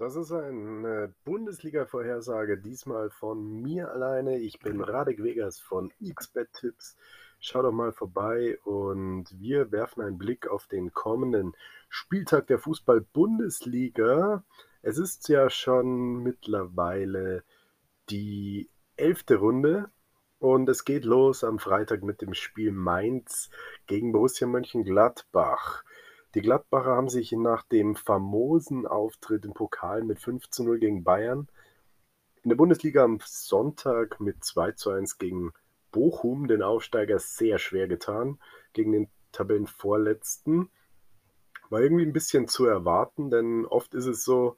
Das ist eine Bundesliga-Vorhersage, diesmal von mir alleine. Ich bin Radek Vegas von XBet Tipps. Schau doch mal vorbei und wir werfen einen Blick auf den kommenden Spieltag der Fußball-Bundesliga. Es ist ja schon mittlerweile die elfte Runde und es geht los am Freitag mit dem Spiel Mainz gegen Borussia Mönchengladbach. Die Gladbacher haben sich nach dem famosen Auftritt im Pokal mit 5 zu 0 gegen Bayern in der Bundesliga am Sonntag mit 2 zu 1 gegen Bochum, den Aufsteiger, sehr schwer getan. Gegen den Tabellenvorletzten. War irgendwie ein bisschen zu erwarten, denn oft ist es so,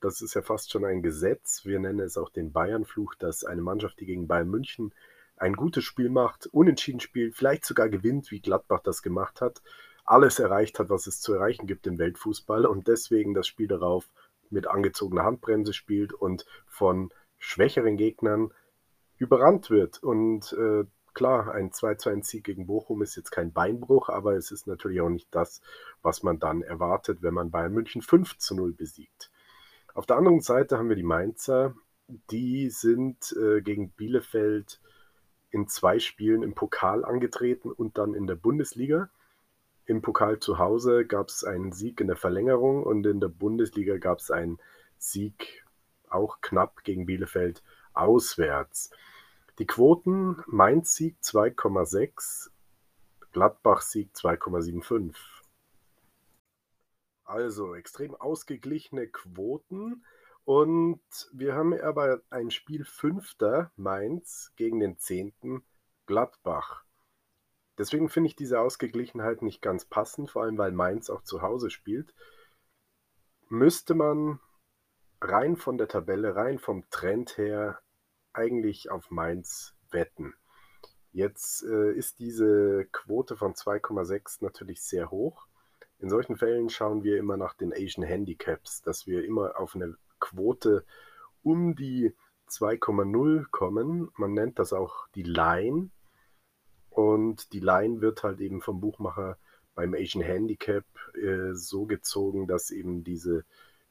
das ist ja fast schon ein Gesetz. Wir nennen es auch den Bayern-Fluch, dass eine Mannschaft, die gegen Bayern München ein gutes Spiel macht, unentschieden spielt, vielleicht sogar gewinnt, wie Gladbach das gemacht hat, alles erreicht hat, was es zu erreichen gibt im Weltfußball und deswegen das Spiel darauf mit angezogener Handbremse spielt und von schwächeren Gegnern überrannt wird. Und äh, klar, ein 2-2-Sieg gegen Bochum ist jetzt kein Beinbruch, aber es ist natürlich auch nicht das, was man dann erwartet, wenn man Bayern München 5 zu 0 besiegt. Auf der anderen Seite haben wir die Mainzer, die sind äh, gegen Bielefeld in zwei Spielen im Pokal angetreten und dann in der Bundesliga. Im Pokal zu Hause gab es einen Sieg in der Verlängerung und in der Bundesliga gab es einen Sieg auch knapp gegen Bielefeld auswärts. Die Quoten: Mainz Sieg 2,6, Gladbach Sieg 2,75. Also extrem ausgeglichene Quoten. Und wir haben aber ein Spiel Fünfter Mainz gegen den Zehnten Gladbach. Deswegen finde ich diese Ausgeglichenheit nicht ganz passend, vor allem weil Mainz auch zu Hause spielt. Müsste man rein von der Tabelle, rein vom Trend her eigentlich auf Mainz wetten. Jetzt äh, ist diese Quote von 2,6 natürlich sehr hoch. In solchen Fällen schauen wir immer nach den Asian Handicaps, dass wir immer auf eine Quote um die 2,0 kommen. Man nennt das auch die Line. Und die Line wird halt eben vom Buchmacher beim Asian Handicap äh, so gezogen, dass eben diese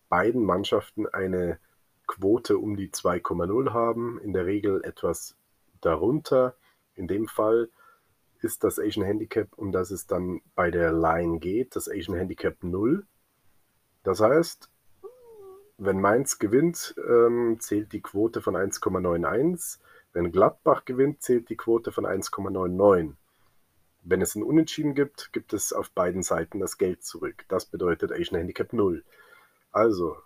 beiden Mannschaften eine Quote um die 2,0 haben, in der Regel etwas darunter. In dem Fall ist das Asian Handicap, um das es dann bei der Line geht, das Asian Handicap 0. Das heißt, wenn Mainz gewinnt, ähm, zählt die Quote von 1,91. Wenn Gladbach gewinnt, zählt die Quote von 1,99. Wenn es ein Unentschieden gibt, gibt es auf beiden Seiten das Geld zurück. Das bedeutet Asian Handicap 0. Also,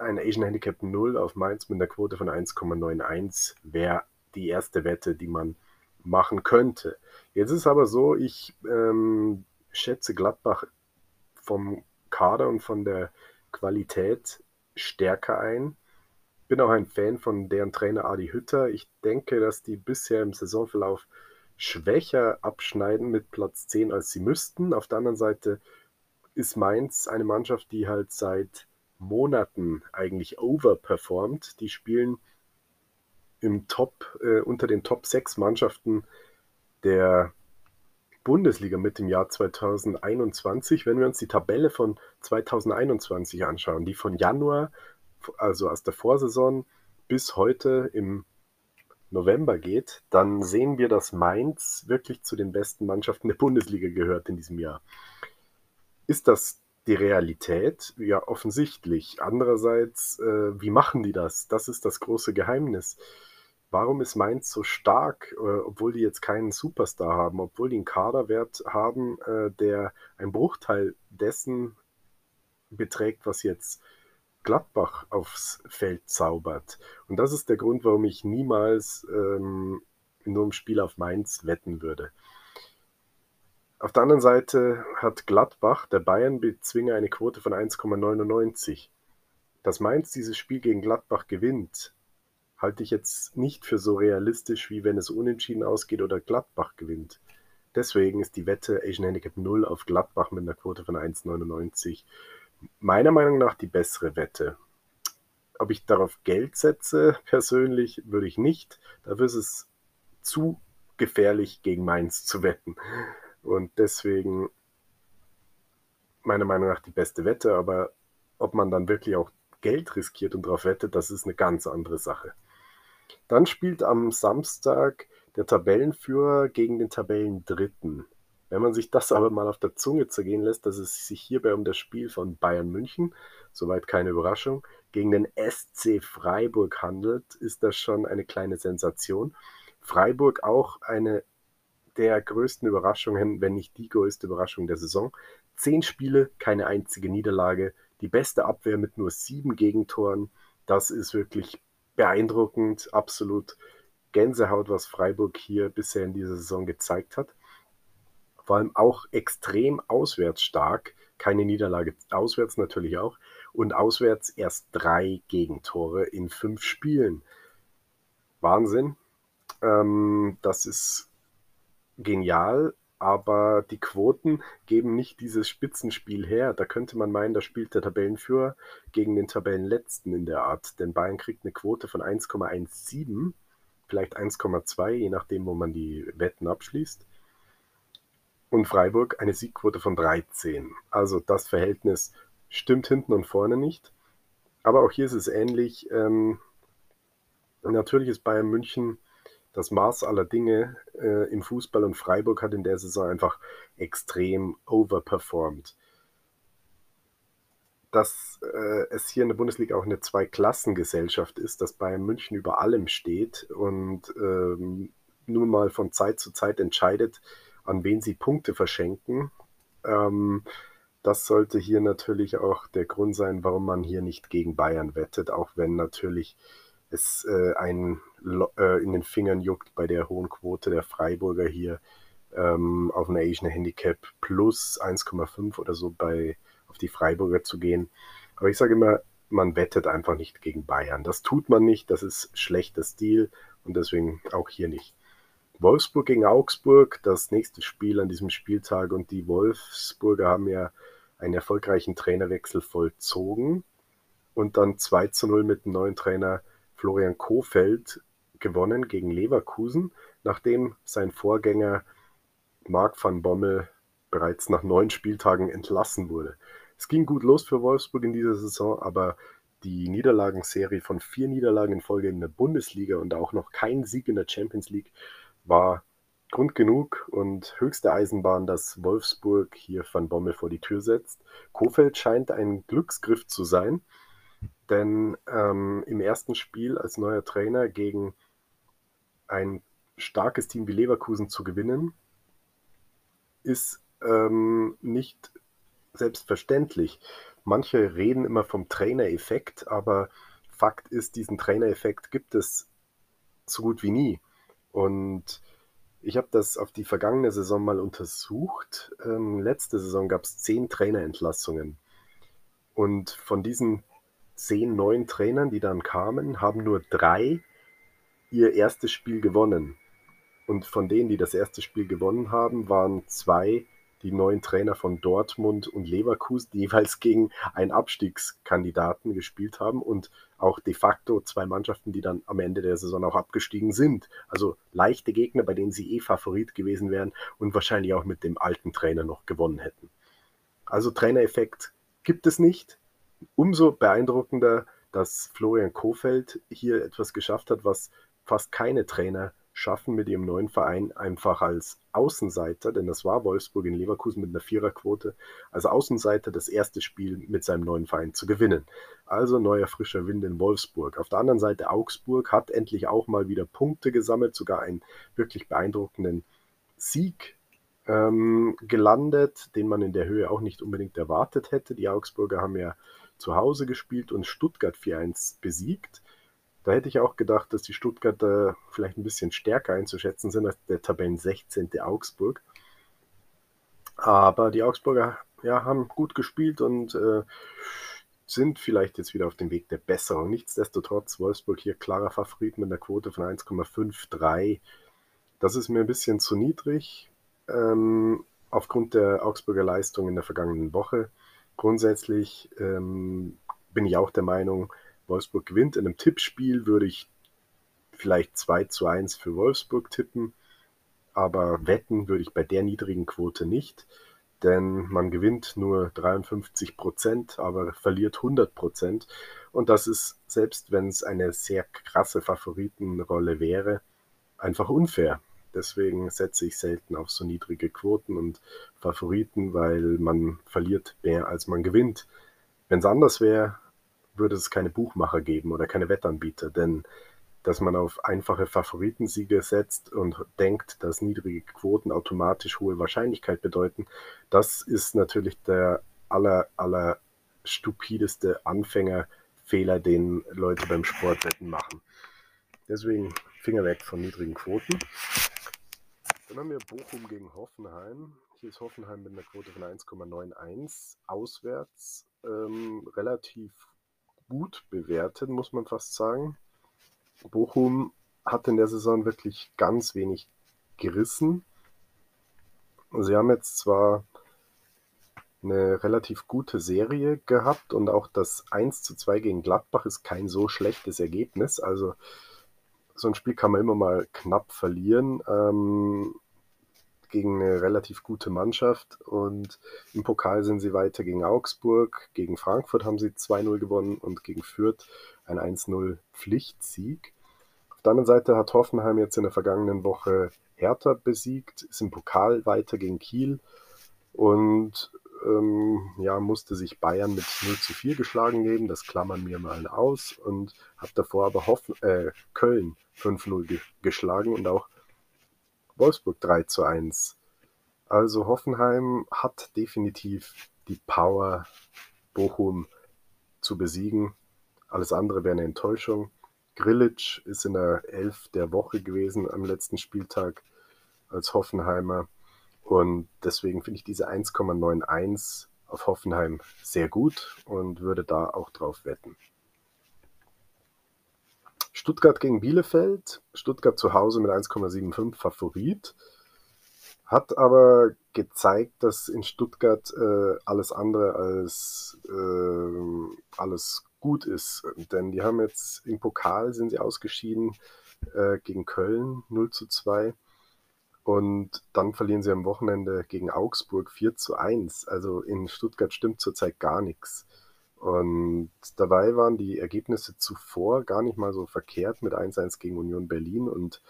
ein Asian Handicap 0 auf Mainz mit einer Quote von 1,91 wäre die erste Wette, die man machen könnte. Jetzt ist aber so, ich ähm, schätze Gladbach vom Kader und von der Qualität stärker ein bin auch ein Fan von deren Trainer Adi Hütter. Ich denke, dass die bisher im Saisonverlauf schwächer abschneiden mit Platz 10, als sie müssten. Auf der anderen Seite ist Mainz eine Mannschaft, die halt seit Monaten eigentlich overperformt. Die spielen im Top, äh, unter den Top 6 Mannschaften der Bundesliga mit dem Jahr 2021. Wenn wir uns die Tabelle von 2021 anschauen, die von Januar also aus der Vorsaison bis heute im November geht, dann sehen wir, dass Mainz wirklich zu den besten Mannschaften der Bundesliga gehört in diesem Jahr. Ist das die Realität? Ja, offensichtlich. Andererseits, äh, wie machen die das? Das ist das große Geheimnis. Warum ist Mainz so stark, äh, obwohl die jetzt keinen Superstar haben, obwohl die einen Kaderwert haben, äh, der ein Bruchteil dessen beträgt, was jetzt Gladbach aufs Feld zaubert. Und das ist der Grund, warum ich niemals ähm, in einem Spiel auf Mainz wetten würde. Auf der anderen Seite hat Gladbach, der Bayern-Bezwinger, eine Quote von 1,99. Dass Mainz dieses Spiel gegen Gladbach gewinnt, halte ich jetzt nicht für so realistisch, wie wenn es unentschieden ausgeht oder Gladbach gewinnt. Deswegen ist die Wette Asian Handicap 0 auf Gladbach mit einer Quote von 1,99 meiner Meinung nach die bessere Wette. Ob ich darauf Geld setze, persönlich würde ich nicht. Dafür ist es zu gefährlich, gegen Mainz zu wetten. Und deswegen meiner Meinung nach die beste Wette. Aber ob man dann wirklich auch Geld riskiert und darauf wettet, das ist eine ganz andere Sache. Dann spielt am Samstag der Tabellenführer gegen den Tabellendritten. Wenn man sich das aber mal auf der Zunge zergehen lässt, dass es sich hierbei um das Spiel von Bayern München, soweit keine Überraschung, gegen den SC Freiburg handelt, ist das schon eine kleine Sensation. Freiburg auch eine der größten Überraschungen, wenn nicht die größte Überraschung der Saison. Zehn Spiele, keine einzige Niederlage, die beste Abwehr mit nur sieben Gegentoren. Das ist wirklich beeindruckend, absolut Gänsehaut, was Freiburg hier bisher in dieser Saison gezeigt hat. Vor allem auch extrem auswärts stark, keine Niederlage auswärts natürlich auch und auswärts erst drei Gegentore in fünf Spielen. Wahnsinn. Ähm, das ist genial, aber die Quoten geben nicht dieses Spitzenspiel her. Da könnte man meinen, da spielt der Tabellenführer gegen den Tabellenletzten in der Art. Denn Bayern kriegt eine Quote von 1,17, vielleicht 1,2, je nachdem, wo man die Wetten abschließt. Und Freiburg eine Siegquote von 13. Also das Verhältnis stimmt hinten und vorne nicht. Aber auch hier ist es ähnlich. Ähm, natürlich ist Bayern München das Maß aller Dinge äh, im Fußball und Freiburg hat in der Saison einfach extrem overperformed. Dass äh, es hier in der Bundesliga auch eine Zweiklassengesellschaft ist, dass Bayern München über allem steht und ähm, nur mal von Zeit zu Zeit entscheidet, an wen sie Punkte verschenken. Ähm, das sollte hier natürlich auch der Grund sein, warum man hier nicht gegen Bayern wettet, auch wenn natürlich es äh, einen äh, in den Fingern juckt bei der hohen Quote der Freiburger hier ähm, auf ein Asian Handicap plus 1,5 oder so bei auf die Freiburger zu gehen. Aber ich sage immer, man wettet einfach nicht gegen Bayern. Das tut man nicht, das ist schlechter Stil und deswegen auch hier nicht. Wolfsburg gegen Augsburg, das nächste Spiel an diesem Spieltag und die Wolfsburger haben ja einen erfolgreichen Trainerwechsel vollzogen und dann 2 zu 0 mit dem neuen Trainer Florian Kohfeldt gewonnen gegen Leverkusen, nachdem sein Vorgänger Marc van Bommel bereits nach neun Spieltagen entlassen wurde. Es ging gut los für Wolfsburg in dieser Saison, aber die Niederlagenserie von vier Niederlagen in Folge in der Bundesliga und auch noch kein Sieg in der Champions League war Grund genug und höchste Eisenbahn, dass Wolfsburg hier Van Bommel vor die Tür setzt. Kofeld scheint ein Glücksgriff zu sein, denn ähm, im ersten Spiel als neuer Trainer gegen ein starkes Team wie Leverkusen zu gewinnen, ist ähm, nicht selbstverständlich. Manche reden immer vom Trainereffekt, aber Fakt ist, diesen Trainereffekt gibt es so gut wie nie. Und ich habe das auf die vergangene Saison mal untersucht. Ähm, letzte Saison gab es zehn Trainerentlassungen. Und von diesen zehn neuen Trainern, die dann kamen, haben nur drei ihr erstes Spiel gewonnen. Und von denen, die das erste Spiel gewonnen haben, waren zwei die neuen Trainer von Dortmund und Leverkusen, jeweils gegen einen Abstiegskandidaten gespielt haben und auch de facto zwei Mannschaften, die dann am Ende der Saison auch abgestiegen sind. Also leichte Gegner, bei denen sie eh Favorit gewesen wären und wahrscheinlich auch mit dem alten Trainer noch gewonnen hätten. Also Trainereffekt gibt es nicht. Umso beeindruckender, dass Florian Kofeld hier etwas geschafft hat, was fast keine Trainer schaffen mit ihrem neuen Verein einfach als Außenseiter, denn das war Wolfsburg in Leverkusen mit einer Viererquote, als Außenseiter das erste Spiel mit seinem neuen Verein zu gewinnen. Also neuer frischer Wind in Wolfsburg. Auf der anderen Seite Augsburg hat endlich auch mal wieder Punkte gesammelt, sogar einen wirklich beeindruckenden Sieg ähm, gelandet, den man in der Höhe auch nicht unbedingt erwartet hätte. Die Augsburger haben ja zu Hause gespielt und Stuttgart 4-1 besiegt. Da hätte ich auch gedacht, dass die Stuttgarter vielleicht ein bisschen stärker einzuschätzen sind als der Tabellen 16. Augsburg. Aber die Augsburger ja, haben gut gespielt und äh, sind vielleicht jetzt wieder auf dem Weg der Besserung. Nichtsdestotrotz Wolfsburg hier klarer Favorit mit einer Quote von 1,53. Das ist mir ein bisschen zu niedrig ähm, aufgrund der Augsburger Leistung in der vergangenen Woche. Grundsätzlich ähm, bin ich auch der Meinung, Wolfsburg gewinnt. In einem Tippspiel würde ich vielleicht 2 zu 1 für Wolfsburg tippen, aber wetten würde ich bei der niedrigen Quote nicht. denn man gewinnt nur 53 Prozent, aber verliert 100 Prozent. Und das ist, selbst wenn es eine sehr krasse Favoritenrolle wäre, einfach unfair. Deswegen setze ich selten auf so niedrige Quoten und Favoriten, weil man verliert mehr als man gewinnt. Wenn es anders wäre, würde es keine Buchmacher geben oder keine Wettanbieter, denn dass man auf einfache Favoritensiege setzt und denkt, dass niedrige Quoten automatisch hohe Wahrscheinlichkeit bedeuten, das ist natürlich der aller, aller stupideste Anfängerfehler, den Leute beim Sportwetten machen. Deswegen Finger weg von niedrigen Quoten. Dann haben wir Bochum gegen Hoffenheim. Hier ist Hoffenheim mit einer Quote von 1,91 auswärts ähm, relativ gut bewertet, muss man fast sagen. Bochum hat in der Saison wirklich ganz wenig gerissen. Sie haben jetzt zwar eine relativ gute Serie gehabt und auch das 1 zu 2 gegen Gladbach ist kein so schlechtes Ergebnis. Also so ein Spiel kann man immer mal knapp verlieren ähm, gegen eine relativ gute Mannschaft. Und im Pokal sind sie weiter gegen Augsburg. Gegen Frankfurt haben sie 2-0 gewonnen und gegen Fürth ein 1-0 Pflichtsieg. Auf der anderen Seite hat Hoffenheim jetzt in der vergangenen Woche Hertha besiegt, ist im Pokal weiter gegen Kiel und ähm, ja, musste sich Bayern mit 0 zu 4 geschlagen geben. Das klammern wir mal aus und hat davor aber Hoffen, äh, Köln 5-0 ge geschlagen und auch Wolfsburg 3 zu 1. Also Hoffenheim hat definitiv die Power, Bochum zu besiegen. Alles andere wäre eine Enttäuschung. Grillitsch ist in der Elf der Woche gewesen am letzten Spieltag als Hoffenheimer. Und deswegen finde ich diese 1,91 auf Hoffenheim sehr gut und würde da auch drauf wetten. Stuttgart gegen Bielefeld. Stuttgart zu Hause mit 1,75 Favorit. Hat aber gezeigt, dass in Stuttgart äh, alles andere als äh, alles gut ist. Denn die haben jetzt im Pokal sind sie ausgeschieden äh, gegen Köln 0 zu 2. Und dann verlieren sie am Wochenende gegen Augsburg 4 zu 1. Also in Stuttgart stimmt zurzeit gar nichts. Und dabei waren die Ergebnisse zuvor gar nicht mal so verkehrt mit 1-1 gegen Union Berlin und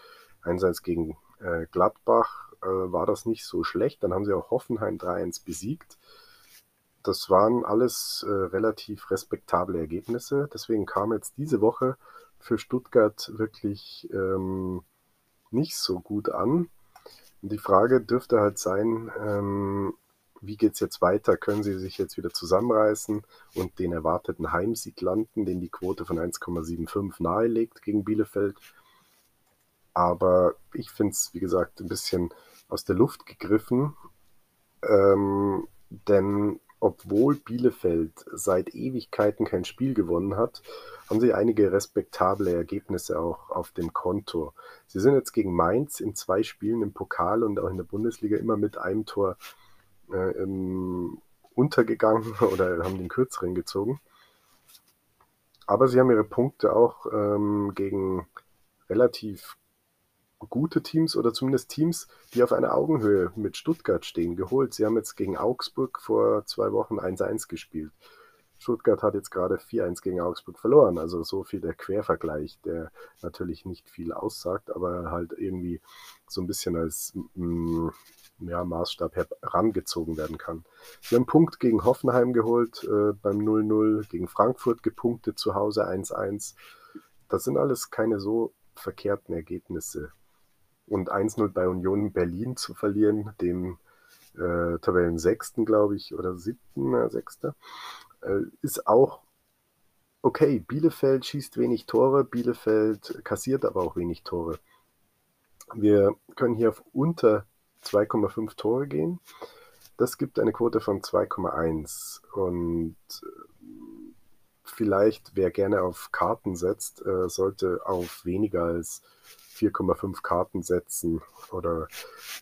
1-1 gegen äh, Gladbach äh, war das nicht so schlecht. Dann haben sie auch Hoffenheim 3-1 besiegt. Das waren alles äh, relativ respektable Ergebnisse. Deswegen kam jetzt diese Woche für Stuttgart wirklich ähm, nicht so gut an. Und die Frage dürfte halt sein, ähm, wie geht es jetzt weiter? Können sie sich jetzt wieder zusammenreißen und den erwarteten Heimsieg landen, den die Quote von 1,75 nahelegt gegen Bielefeld? Aber ich finde es, wie gesagt, ein bisschen aus der Luft gegriffen. Ähm, denn obwohl Bielefeld seit Ewigkeiten kein Spiel gewonnen hat, haben sie einige respektable Ergebnisse auch auf dem Konto. Sie sind jetzt gegen Mainz in zwei Spielen im Pokal und auch in der Bundesliga immer mit einem Tor äh, im, untergegangen oder haben den kürzeren gezogen. Aber sie haben ihre Punkte auch ähm, gegen relativ gute Teams oder zumindest Teams, die auf einer Augenhöhe mit Stuttgart stehen, geholt. Sie haben jetzt gegen Augsburg vor zwei Wochen 1-1 gespielt. Stuttgart hat jetzt gerade 4-1 gegen Augsburg verloren. Also so viel der Quervergleich, der natürlich nicht viel aussagt, aber halt irgendwie so ein bisschen als mm, ja, Maßstab herangezogen werden kann. Sie haben einen Punkt gegen Hoffenheim geholt äh, beim 0-0, gegen Frankfurt gepunktet zu Hause 1-1. Das sind alles keine so verkehrten Ergebnisse und 1-0 bei Union Berlin zu verlieren, dem äh, Tabellen sechsten, glaube ich, oder siebten, äh, sechster, äh, ist auch okay. Bielefeld schießt wenig Tore, Bielefeld kassiert aber auch wenig Tore. Wir können hier auf unter 2,5 Tore gehen. Das gibt eine Quote von 2,1 und äh, vielleicht, wer gerne auf Karten setzt, äh, sollte auf weniger als 4,5 Karten setzen. Oder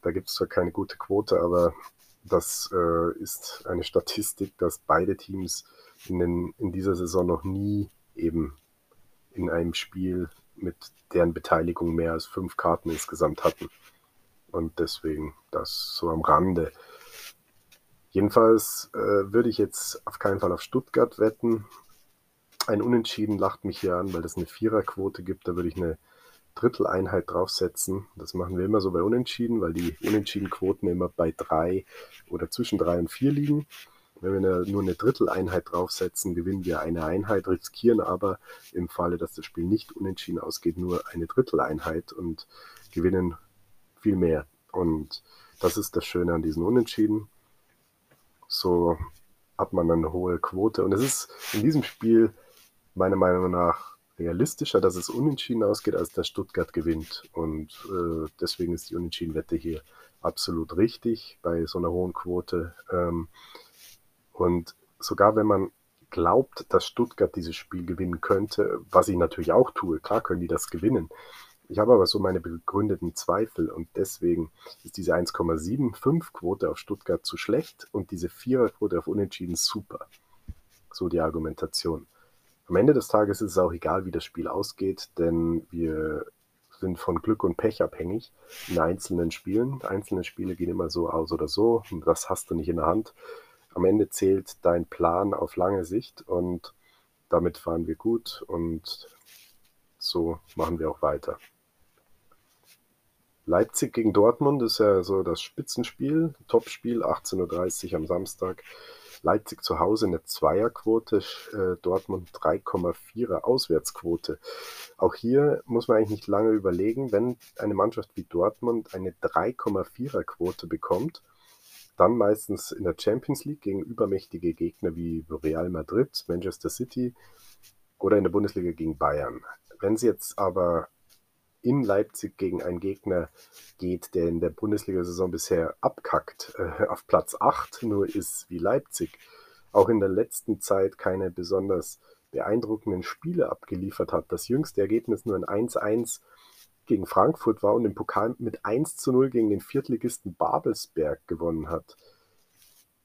da gibt es zwar keine gute Quote, aber das äh, ist eine Statistik, dass beide Teams in, den, in dieser Saison noch nie eben in einem Spiel mit deren Beteiligung mehr als fünf Karten insgesamt hatten. Und deswegen das so am Rande. Jedenfalls äh, würde ich jetzt auf keinen Fall auf Stuttgart wetten. Ein Unentschieden lacht mich hier an, weil das eine Viererquote gibt. Da würde ich eine Dritteleinheit draufsetzen. Das machen wir immer so bei Unentschieden, weil die Unentschiedenquoten immer bei drei oder zwischen drei und vier liegen. Wenn wir nur eine Dritteleinheit draufsetzen, gewinnen wir eine Einheit, riskieren aber im Falle, dass das Spiel nicht unentschieden ausgeht, nur eine Dritteleinheit und gewinnen viel mehr. Und das ist das Schöne an diesen Unentschieden. So hat man eine hohe Quote. Und es ist in diesem Spiel meiner Meinung nach realistischer, dass es unentschieden ausgeht, als dass Stuttgart gewinnt. Und äh, deswegen ist die Unentschieden-Wette hier absolut richtig bei so einer hohen Quote. Ähm, und sogar wenn man glaubt, dass Stuttgart dieses Spiel gewinnen könnte, was ich natürlich auch tue, klar können die das gewinnen, ich habe aber so meine begründeten Zweifel und deswegen ist diese 1,75 Quote auf Stuttgart zu schlecht und diese 4er Quote auf Unentschieden super. So die Argumentation. Am Ende des Tages ist es auch egal, wie das Spiel ausgeht, denn wir sind von Glück und Pech abhängig in einzelnen Spielen. Einzelne Spiele gehen immer so aus oder so und das hast du nicht in der Hand. Am Ende zählt dein Plan auf lange Sicht und damit fahren wir gut und so machen wir auch weiter. Leipzig gegen Dortmund ist ja so das Spitzenspiel, Topspiel, 18.30 Uhr am Samstag. Leipzig zu Hause eine Zweierquote, äh, Dortmund 3,4er Auswärtsquote. Auch hier muss man eigentlich nicht lange überlegen, wenn eine Mannschaft wie Dortmund eine 3,4er Quote bekommt, dann meistens in der Champions League gegen übermächtige Gegner wie Real Madrid, Manchester City oder in der Bundesliga gegen Bayern. Wenn sie jetzt aber in Leipzig gegen einen Gegner geht, der in der Bundesliga-Saison bisher abkackt, äh, auf Platz 8 nur ist wie Leipzig, auch in der letzten Zeit keine besonders beeindruckenden Spiele abgeliefert hat. Das jüngste Ergebnis nur ein 1-1 gegen Frankfurt war und im Pokal mit 1 zu 0 gegen den Viertligisten Babelsberg gewonnen hat.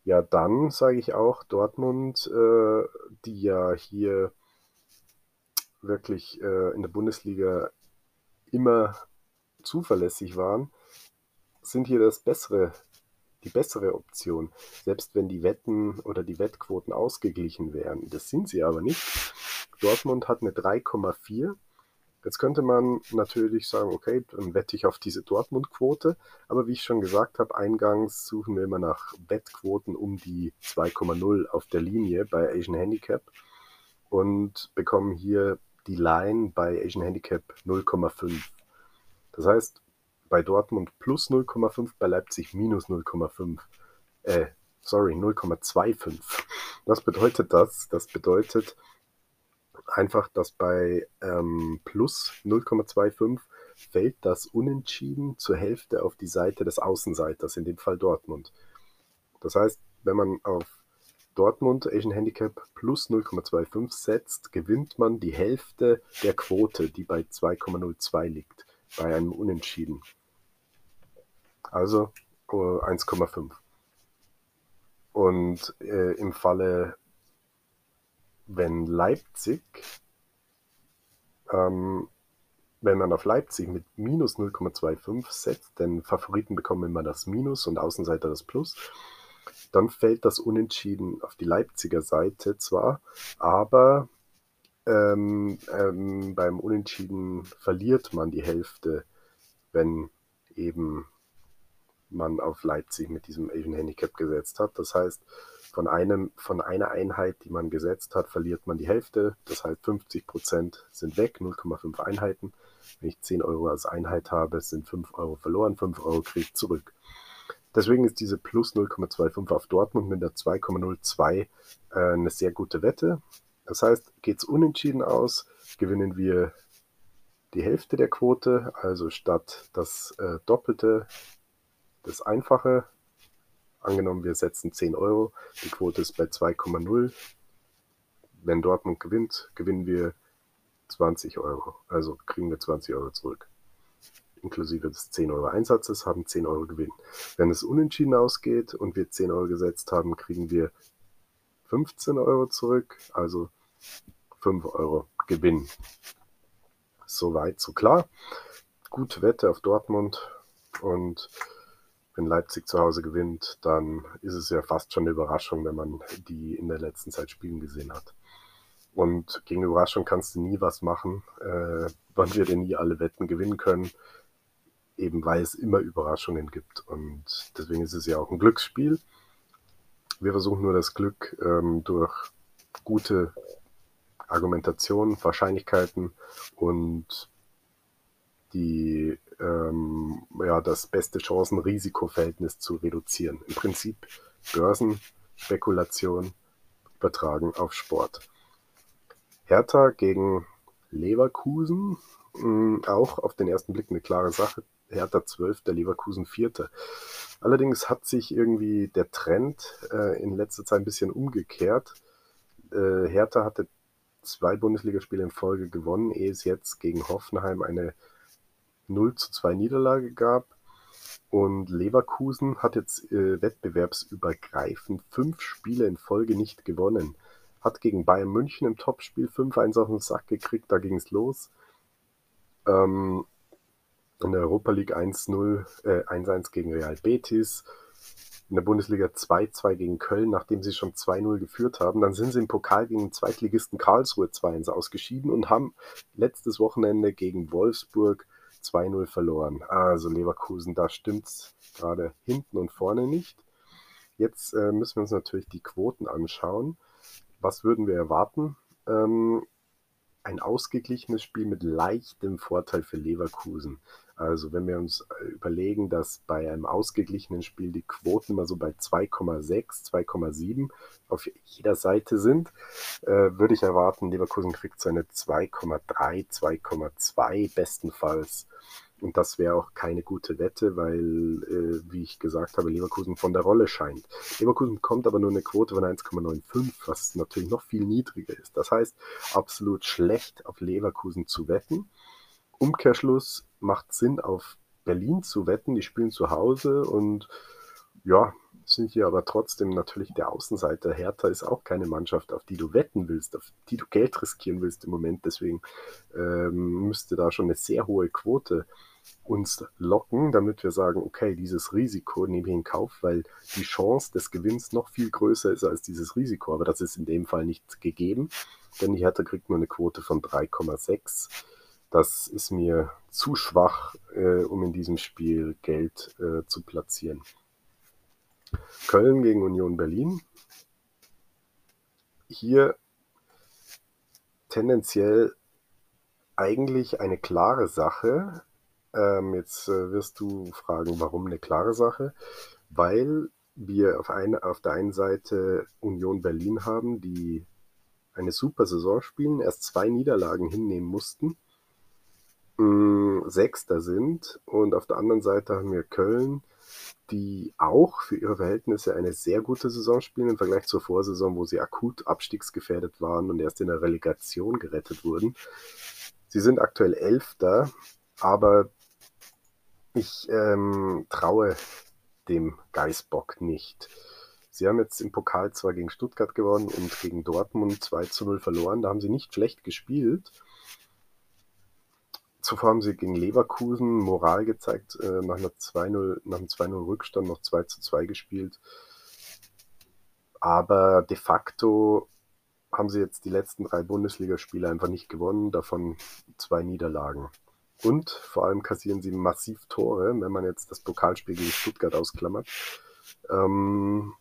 Ja, dann sage ich auch Dortmund, äh, die ja hier wirklich äh, in der Bundesliga immer zuverlässig waren, sind hier das bessere, die bessere Option. Selbst wenn die Wetten oder die Wettquoten ausgeglichen wären. Das sind sie aber nicht. Dortmund hat eine 3,4. Jetzt könnte man natürlich sagen, okay, dann wette ich auf diese Dortmund-Quote. Aber wie ich schon gesagt habe, eingangs suchen wir immer nach Wettquoten um die 2,0 auf der Linie bei Asian Handicap und bekommen hier die Line bei Asian Handicap 0,5. Das heißt, bei Dortmund plus 0,5, bei Leipzig minus 0,5. Äh, sorry, 0,25. Was bedeutet das? Das bedeutet einfach, dass bei ähm, plus 0,25 fällt das Unentschieden zur Hälfte auf die Seite des Außenseiters, in dem Fall Dortmund. Das heißt, wenn man auf Dortmund Asian Handicap plus 0,25 setzt, gewinnt man die Hälfte der Quote, die bei 2,02 liegt, bei einem Unentschieden. Also äh, 1,5. Und äh, im Falle, wenn Leipzig, ähm, wenn man auf Leipzig mit minus 0,25 setzt, denn Favoriten bekommen immer das Minus und Außenseiter das Plus, dann fällt das Unentschieden auf die Leipziger Seite zwar, aber ähm, ähm, beim Unentschieden verliert man die Hälfte, wenn eben man auf Leipzig mit diesem Asian Handicap gesetzt hat. Das heißt, von, einem, von einer Einheit, die man gesetzt hat, verliert man die Hälfte. Das heißt, 50 Prozent sind weg, 0,5 Einheiten. Wenn ich 10 Euro als Einheit habe, sind 5 Euro verloren, 5 Euro kriege ich zurück. Deswegen ist diese plus 0,25 auf Dortmund mit der 2,02 äh, eine sehr gute Wette. Das heißt, geht es unentschieden aus, gewinnen wir die Hälfte der Quote, also statt das äh, Doppelte, das Einfache. Angenommen, wir setzen 10 Euro, die Quote ist bei 2,0. Wenn Dortmund gewinnt, gewinnen wir 20 Euro, also kriegen wir 20 Euro zurück inklusive des 10 Euro Einsatzes, haben 10 Euro Gewinn. Wenn es unentschieden ausgeht und wir 10 Euro gesetzt haben, kriegen wir 15 Euro zurück, also 5 Euro Gewinn. Soweit, so klar. Gute Wette auf Dortmund und wenn Leipzig zu Hause gewinnt, dann ist es ja fast schon eine Überraschung, wenn man die in der letzten Zeit spielen gesehen hat. Und gegen Überraschung kannst du nie was machen, äh, wann wir denn nie alle Wetten gewinnen können, eben weil es immer Überraschungen gibt. Und deswegen ist es ja auch ein Glücksspiel. Wir versuchen nur das Glück ähm, durch gute Argumentation, Wahrscheinlichkeiten und die ähm, ja, das beste Chancen-Risiko-Verhältnis zu reduzieren. Im Prinzip Börsenspekulation übertragen auf Sport. Hertha gegen Leverkusen, mh, hm, auch auf den ersten Blick eine klare Sache. Hertha 12, der Leverkusen 4. Allerdings hat sich irgendwie der Trend äh, in letzter Zeit ein bisschen umgekehrt. Äh, Hertha hatte zwei Bundesligaspiele in Folge gewonnen, ehe es jetzt gegen Hoffenheim eine 0 zu 2 Niederlage gab. Und Leverkusen hat jetzt äh, wettbewerbsübergreifend fünf Spiele in Folge nicht gewonnen. Hat gegen Bayern München im Topspiel 5-1 auf den Sack gekriegt, da ging es los. Ähm, in der Europa League 1-0, äh, 1-1 gegen Real Betis. In der Bundesliga 2-2 gegen Köln, nachdem sie schon 2-0 geführt haben. Dann sind sie im Pokal gegen den Zweitligisten Karlsruhe 2-1 ausgeschieden und haben letztes Wochenende gegen Wolfsburg 2-0 verloren. Also Leverkusen, da stimmt es gerade hinten und vorne nicht. Jetzt äh, müssen wir uns natürlich die Quoten anschauen. Was würden wir erwarten? Ähm, ein ausgeglichenes Spiel mit leichtem Vorteil für Leverkusen. Also wenn wir uns äh, überlegen, dass bei einem ausgeglichenen Spiel die Quoten immer so bei 2,6, 2,7 auf jeder Seite sind, äh, würde ich erwarten, Leverkusen kriegt seine 2,3, 2,2 bestenfalls. Und das wäre auch keine gute Wette, weil, äh, wie ich gesagt habe, Leverkusen von der Rolle scheint. Leverkusen bekommt aber nur eine Quote von 1,95, was natürlich noch viel niedriger ist. Das heißt, absolut schlecht auf Leverkusen zu wetten. Umkehrschluss macht Sinn, auf Berlin zu wetten. Die spielen zu Hause und ja, sind hier aber trotzdem natürlich der Außenseiter. Hertha ist auch keine Mannschaft, auf die du wetten willst, auf die du Geld riskieren willst im Moment. Deswegen ähm, müsste da schon eine sehr hohe Quote uns locken, damit wir sagen, okay, dieses Risiko nehme ich in Kauf, weil die Chance des Gewinns noch viel größer ist als dieses Risiko. Aber das ist in dem Fall nicht gegeben, denn die Hertha kriegt nur eine Quote von 3,6. Das ist mir zu schwach, äh, um in diesem Spiel Geld äh, zu platzieren. Köln gegen Union Berlin. Hier tendenziell eigentlich eine klare Sache. Ähm, jetzt äh, wirst du fragen, warum eine klare Sache? Weil wir auf, eine, auf der einen Seite Union Berlin haben, die eine super Saison spielen, erst zwei Niederlagen hinnehmen mussten Sechster sind. Und auf der anderen Seite haben wir Köln, die auch für ihre Verhältnisse eine sehr gute Saison spielen im Vergleich zur Vorsaison, wo sie akut abstiegsgefährdet waren und erst in der Relegation gerettet wurden. Sie sind aktuell Elfter, aber ich ähm, traue dem Geißbock nicht. Sie haben jetzt im Pokal zwar gegen Stuttgart gewonnen und gegen Dortmund 2 zu 0 verloren, da haben sie nicht schlecht gespielt. Zuvor haben sie gegen Leverkusen Moral gezeigt, äh, nach, einer 2 nach einem 2-0 Rückstand noch 2 zu 2 gespielt. Aber de facto haben sie jetzt die letzten drei Bundesligaspiele einfach nicht gewonnen, davon zwei Niederlagen. Und vor allem kassieren sie massiv Tore, wenn man jetzt das Pokalspiel gegen Stuttgart ausklammert. Ähm,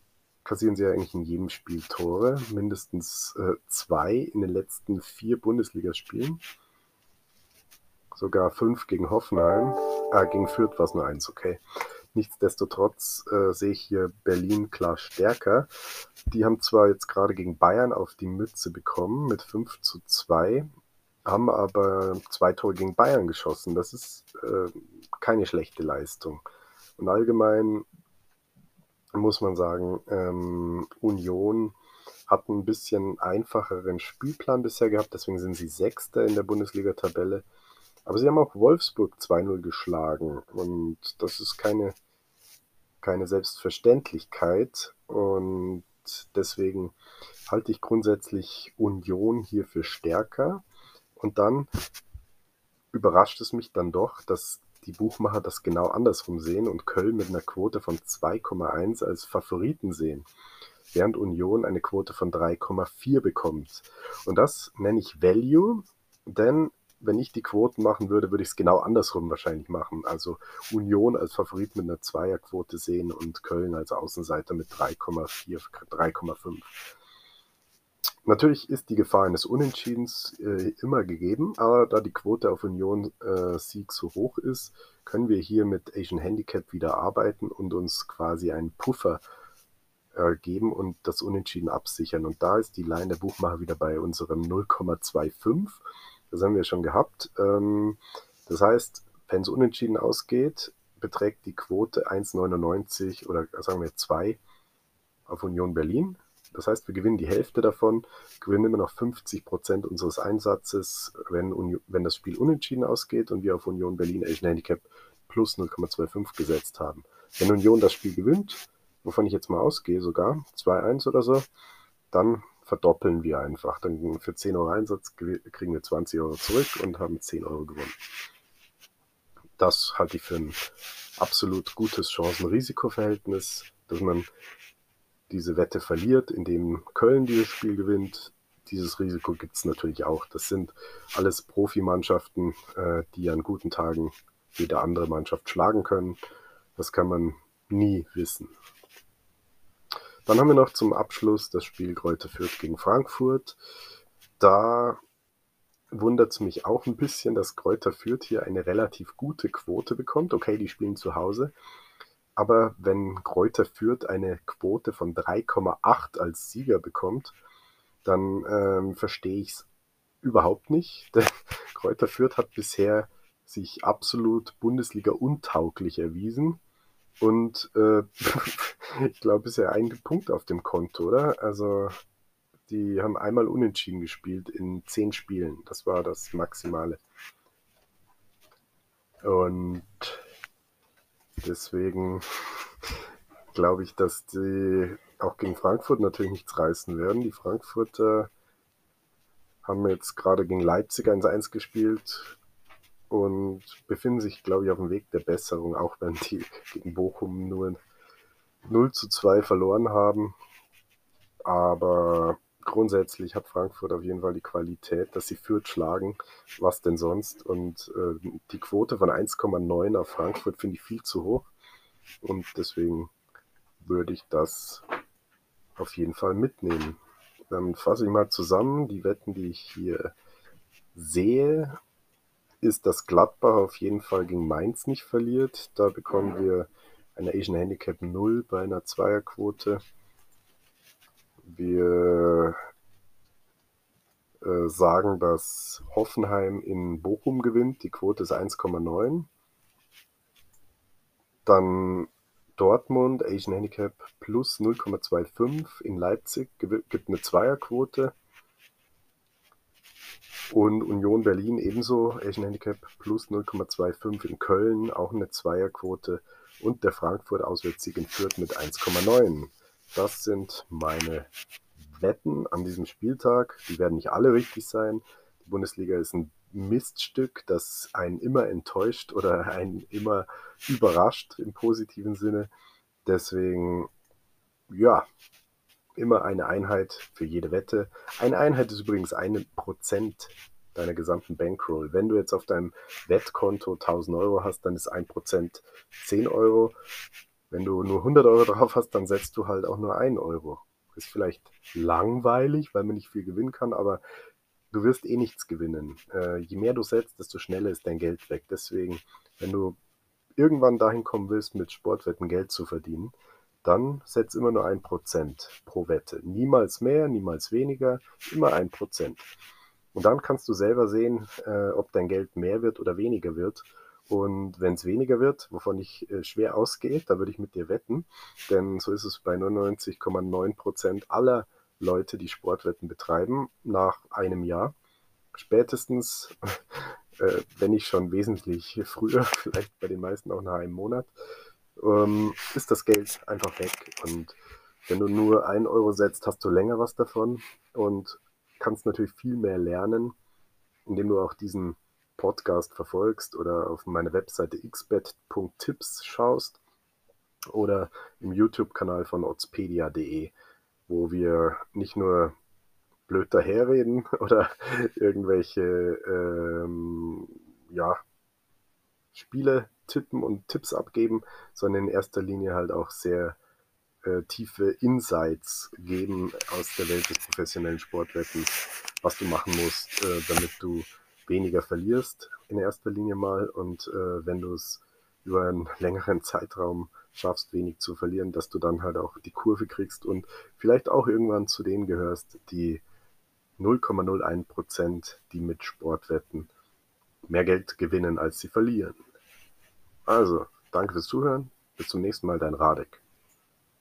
kassieren sie ja eigentlich in jedem Spiel Tore, mindestens äh, zwei in den letzten vier Bundesligaspielen sogar fünf gegen Hoffenheim. Äh, gegen Fürth war es nur eins, okay. Nichtsdestotrotz äh, sehe ich hier Berlin klar stärker. Die haben zwar jetzt gerade gegen Bayern auf die Mütze bekommen mit 5 zu 2, haben aber zwei Tore gegen Bayern geschossen. Das ist äh, keine schlechte Leistung. Und allgemein muss man sagen, ähm, Union hat ein bisschen einfacheren Spielplan bisher gehabt, deswegen sind sie Sechster in der Bundesliga-Tabelle. Aber sie haben auch Wolfsburg 2-0 geschlagen. Und das ist keine, keine Selbstverständlichkeit. Und deswegen halte ich grundsätzlich Union hier für stärker. Und dann überrascht es mich dann doch, dass die Buchmacher das genau andersrum sehen und Köln mit einer Quote von 2,1 als Favoriten sehen, während Union eine Quote von 3,4 bekommt. Und das nenne ich Value, denn wenn ich die Quoten machen würde, würde ich es genau andersrum wahrscheinlich machen. Also Union als Favorit mit einer Zweierquote sehen und Köln als Außenseiter mit 3,4, 3,5. Natürlich ist die Gefahr eines Unentschiedens äh, immer gegeben, aber da die Quote auf Union-Sieg äh, so hoch ist, können wir hier mit Asian Handicap wieder arbeiten und uns quasi einen Puffer äh, geben und das Unentschieden absichern. Und da ist die Line der Buchmacher wieder bei unserem 0,25. Das haben wir schon gehabt. Ähm, das heißt, wenn es unentschieden ausgeht, beträgt die Quote 1,99 oder sagen wir 2 auf Union Berlin. Das heißt, wir gewinnen die Hälfte davon, gewinnen immer noch 50 Prozent unseres Einsatzes, wenn, Union, wenn das Spiel unentschieden ausgeht und wir auf Union Berlin Asian Handicap plus 0,25 gesetzt haben. Wenn Union das Spiel gewinnt, wovon ich jetzt mal ausgehe sogar, 2-1 oder so, dann verdoppeln wir einfach. Dann für 10 Euro Einsatz kriegen wir 20 Euro zurück und haben 10 Euro gewonnen. Das halte ich für ein absolut gutes Chancen-Risiko-Verhältnis, dass man diese Wette verliert, indem Köln dieses Spiel gewinnt. Dieses Risiko gibt es natürlich auch. Das sind alles Profimannschaften, äh, die an guten Tagen jede andere Mannschaft schlagen können. Das kann man nie wissen. Dann haben wir noch zum Abschluss das Spiel Kräuter Fürth gegen Frankfurt. Da wundert es mich auch ein bisschen, dass Kräuter Fürth hier eine relativ gute Quote bekommt. Okay, die spielen zu Hause, aber wenn Kräuter Fürth eine Quote von 3,8 als Sieger bekommt, dann ähm, verstehe ich es überhaupt nicht. Denn Kräuter Fürth hat bisher sich absolut Bundesliga untauglich erwiesen. Und äh, ich glaube, es ist ja ein Punkt auf dem Konto, oder? Also, die haben einmal unentschieden gespielt in zehn Spielen. Das war das Maximale. Und Deswegen glaube ich, dass die auch gegen Frankfurt natürlich nichts reißen werden. Die Frankfurter haben jetzt gerade gegen Leipzig 1-1 gespielt und befinden sich, glaube ich, auf dem Weg der Besserung, auch wenn die gegen Bochum nur 0 zu 2 verloren haben. Aber grundsätzlich hat Frankfurt auf jeden Fall die Qualität, dass sie Fürth schlagen. Was denn sonst? Und äh, die Quote von 1,9 auf Frankfurt finde ich viel zu hoch. Und deswegen würde ich das auf jeden Fall mitnehmen. Dann fasse ich mal zusammen. Die Wetten, die ich hier sehe, ist, dass Gladbach auf jeden Fall gegen Mainz nicht verliert. Da bekommen wir eine Asian Handicap 0 bei einer Zweierquote. Wir äh, sagen, dass Hoffenheim in Bochum gewinnt. Die Quote ist 1,9. Dann Dortmund, Asian Handicap plus 0,25 in Leipzig, gibt eine Zweierquote. Und Union Berlin ebenso, Asian Handicap plus 0,25 in Köln, auch eine Zweierquote. Und der Frankfurt Auswärtssieg in Fürth mit 1,9. Das sind meine Wetten an diesem Spieltag. Die werden nicht alle richtig sein. Die Bundesliga ist ein Miststück, das einen immer enttäuscht oder einen immer überrascht im positiven Sinne. Deswegen, ja, immer eine Einheit für jede Wette. Eine Einheit ist übrigens ein Prozent deiner gesamten Bankroll. Wenn du jetzt auf deinem Wettkonto 1000 Euro hast, dann ist ein Prozent 10 Euro. Wenn du nur 100 Euro drauf hast, dann setzt du halt auch nur 1 Euro. Ist vielleicht langweilig, weil man nicht viel gewinnen kann, aber du wirst eh nichts gewinnen. Äh, je mehr du setzt, desto schneller ist dein Geld weg. Deswegen, wenn du irgendwann dahin kommen willst, mit Sportwetten Geld zu verdienen, dann setz immer nur ein Prozent pro Wette. Niemals mehr, niemals weniger, immer ein Prozent. Und dann kannst du selber sehen, äh, ob dein Geld mehr wird oder weniger wird. Und wenn es weniger wird, wovon ich äh, schwer ausgehe, da würde ich mit dir wetten, denn so ist es bei 99,9 Prozent aller Leute, die Sportwetten betreiben, nach einem Jahr. Spätestens, äh, wenn nicht schon wesentlich früher, vielleicht bei den meisten auch nach einem Monat, ähm, ist das Geld einfach weg. Und wenn du nur einen Euro setzt, hast du länger was davon und kannst natürlich viel mehr lernen, indem du auch diesen Podcast verfolgst oder auf meine Webseite xbet.tips schaust oder im YouTube-Kanal von otzpedia.de, wo wir nicht nur blöd daherreden oder irgendwelche ähm, ja, Spiele tippen und Tipps abgeben, sondern in erster Linie halt auch sehr äh, tiefe Insights geben aus der Welt des professionellen Sportwettens, was du machen musst, äh, damit du weniger verlierst in erster Linie mal und äh, wenn du es über einen längeren Zeitraum schaffst, wenig zu verlieren, dass du dann halt auch die Kurve kriegst und vielleicht auch irgendwann zu denen gehörst, die 0,01 Prozent, die mit Sportwetten mehr Geld gewinnen, als sie verlieren. Also, danke fürs Zuhören. Bis zum nächsten Mal, dein Radek.